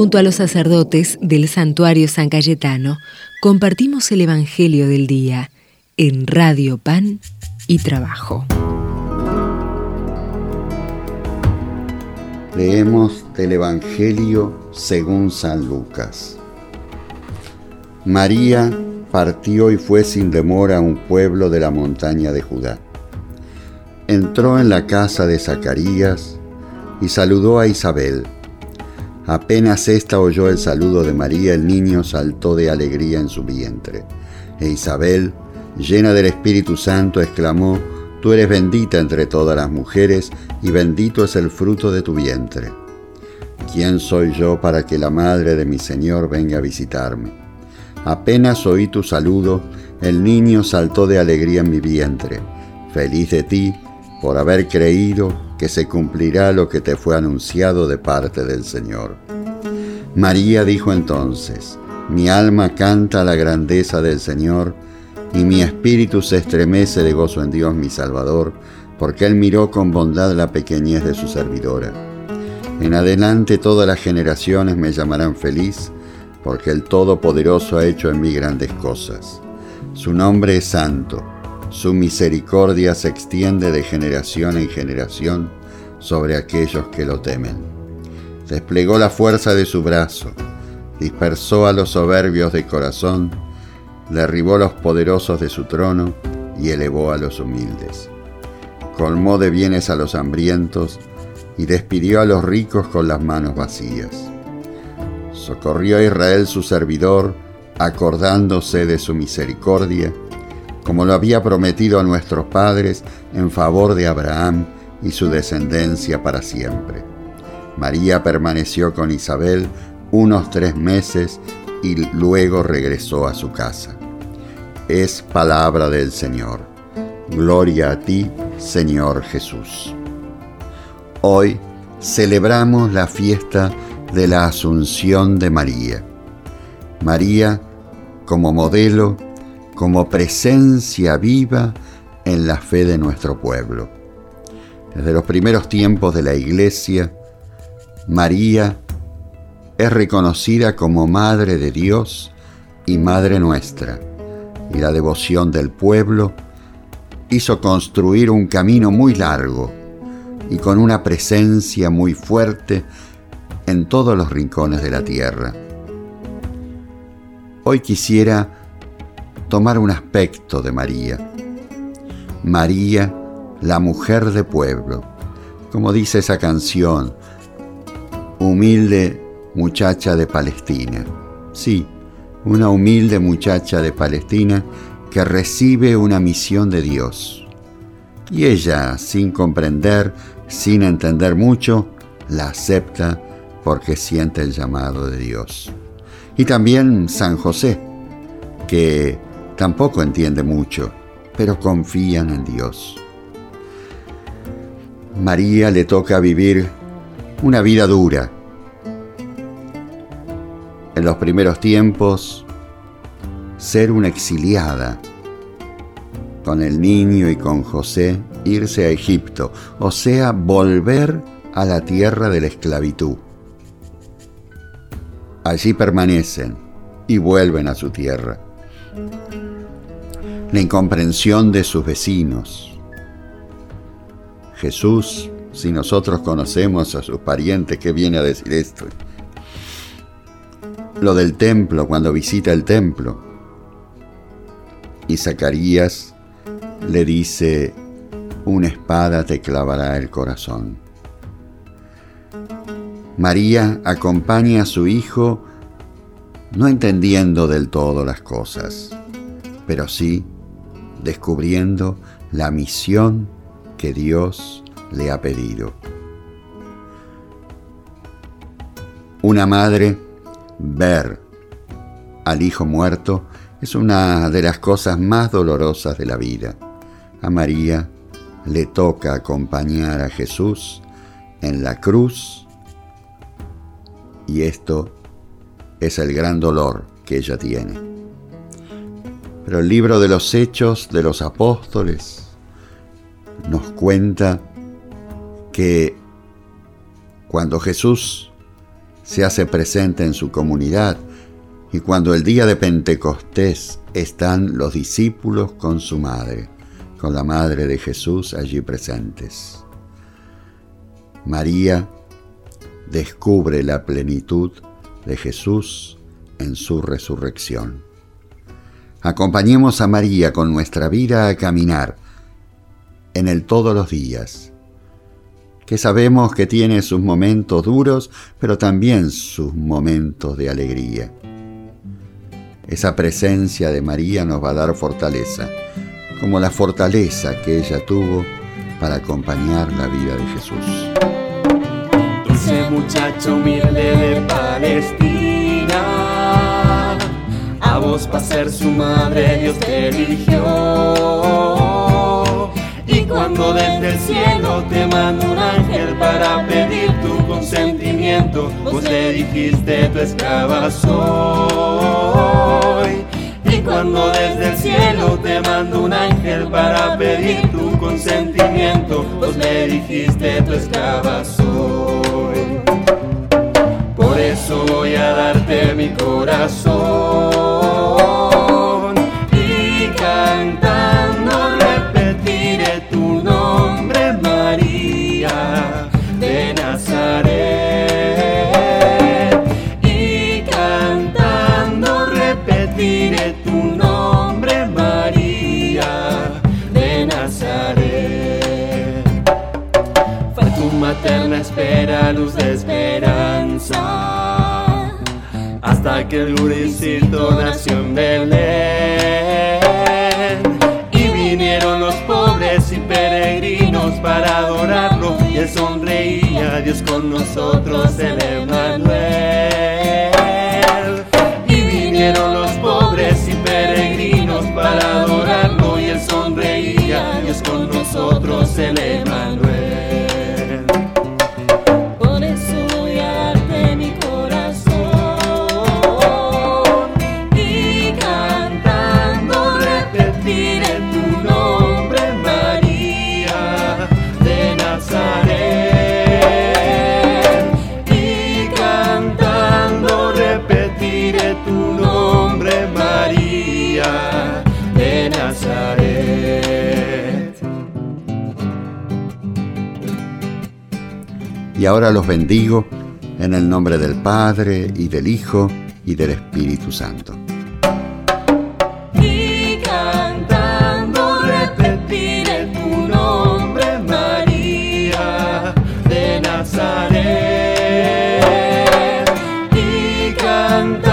Junto a los sacerdotes del santuario San Cayetano, compartimos el Evangelio del Día en Radio Pan y Trabajo. Leemos del Evangelio según San Lucas. María partió y fue sin demora a un pueblo de la montaña de Judá. Entró en la casa de Zacarías y saludó a Isabel. Apenas ésta oyó el saludo de María, el niño saltó de alegría en su vientre. E Isabel, llena del Espíritu Santo, exclamó, Tú eres bendita entre todas las mujeres, y bendito es el fruto de tu vientre. ¿Quién soy yo para que la madre de mi Señor venga a visitarme? Apenas oí tu saludo, el niño saltó de alegría en mi vientre. Feliz de ti por haber creído que se cumplirá lo que te fue anunciado de parte del Señor. María dijo entonces, mi alma canta la grandeza del Señor, y mi espíritu se estremece de gozo en Dios mi Salvador, porque Él miró con bondad la pequeñez de su servidora. En adelante todas las generaciones me llamarán feliz, porque el Todopoderoso ha hecho en mí grandes cosas. Su nombre es santo su misericordia se extiende de generación en generación sobre aquellos que lo temen. Desplegó la fuerza de su brazo, dispersó a los soberbios de corazón, derribó a los poderosos de su trono y elevó a los humildes. Colmó de bienes a los hambrientos y despidió a los ricos con las manos vacías. Socorrió a Israel su servidor, acordándose de su misericordia, como lo había prometido a nuestros padres en favor de Abraham y su descendencia para siempre. María permaneció con Isabel unos tres meses y luego regresó a su casa. Es palabra del Señor. Gloria a ti, Señor Jesús. Hoy celebramos la fiesta de la Asunción de María. María, como modelo, como presencia viva en la fe de nuestro pueblo. Desde los primeros tiempos de la Iglesia, María es reconocida como Madre de Dios y Madre nuestra, y la devoción del pueblo hizo construir un camino muy largo y con una presencia muy fuerte en todos los rincones de la tierra. Hoy quisiera tomar un aspecto de María. María, la mujer de pueblo, como dice esa canción, humilde muchacha de Palestina. Sí, una humilde muchacha de Palestina que recibe una misión de Dios. Y ella, sin comprender, sin entender mucho, la acepta porque siente el llamado de Dios. Y también San José, que tampoco entiende mucho, pero confían en Dios. María le toca vivir una vida dura. En los primeros tiempos, ser una exiliada, con el niño y con José irse a Egipto, o sea, volver a la tierra de la esclavitud. Allí permanecen y vuelven a su tierra la incomprensión de sus vecinos. Jesús, si nosotros conocemos a sus parientes, ¿qué viene a decir esto? Lo del templo, cuando visita el templo. Y Zacarías le dice, una espada te clavará el corazón. María acompaña a su hijo no entendiendo del todo las cosas, pero sí descubriendo la misión que Dios le ha pedido. Una madre ver al hijo muerto es una de las cosas más dolorosas de la vida. A María le toca acompañar a Jesús en la cruz y esto es el gran dolor que ella tiene. Pero el libro de los hechos de los apóstoles nos cuenta que cuando Jesús se hace presente en su comunidad y cuando el día de Pentecostés están los discípulos con su madre, con la madre de Jesús allí presentes. María descubre la plenitud de Jesús en su resurrección. Acompañemos a María con nuestra vida a caminar en el todos los días, que sabemos que tiene sus momentos duros, pero también sus momentos de alegría. Esa presencia de María nos va a dar fortaleza, como la fortaleza que ella tuvo para acompañar la vida de Jesús. Ese muchacho humilde de Palestina, a vos para ser su madre Dios te eligió. Y cuando desde el cielo te manda un ángel para pedir tu consentimiento, vos le dijiste tu esclava soy. Y cuando desde el cielo te mando un ángel para pedir tu consentimiento, vos le dijiste tu esclava Nazaret y cantando repetiré tu nombre María de Nazaret. Fue tu materna espera luz de esperanza hasta que el gurisito nació en Belén. Y vinieron los pobres y peregrinos para adorarlo y él sonreía Dios con nosotros el Emanuel. Y vinieron los pobres y peregrinos para adorarlo y él sonreía Dios con nosotros el Emanuel y ahora los bendigo en el nombre del Padre y del Hijo y del Espíritu Santo. Canta.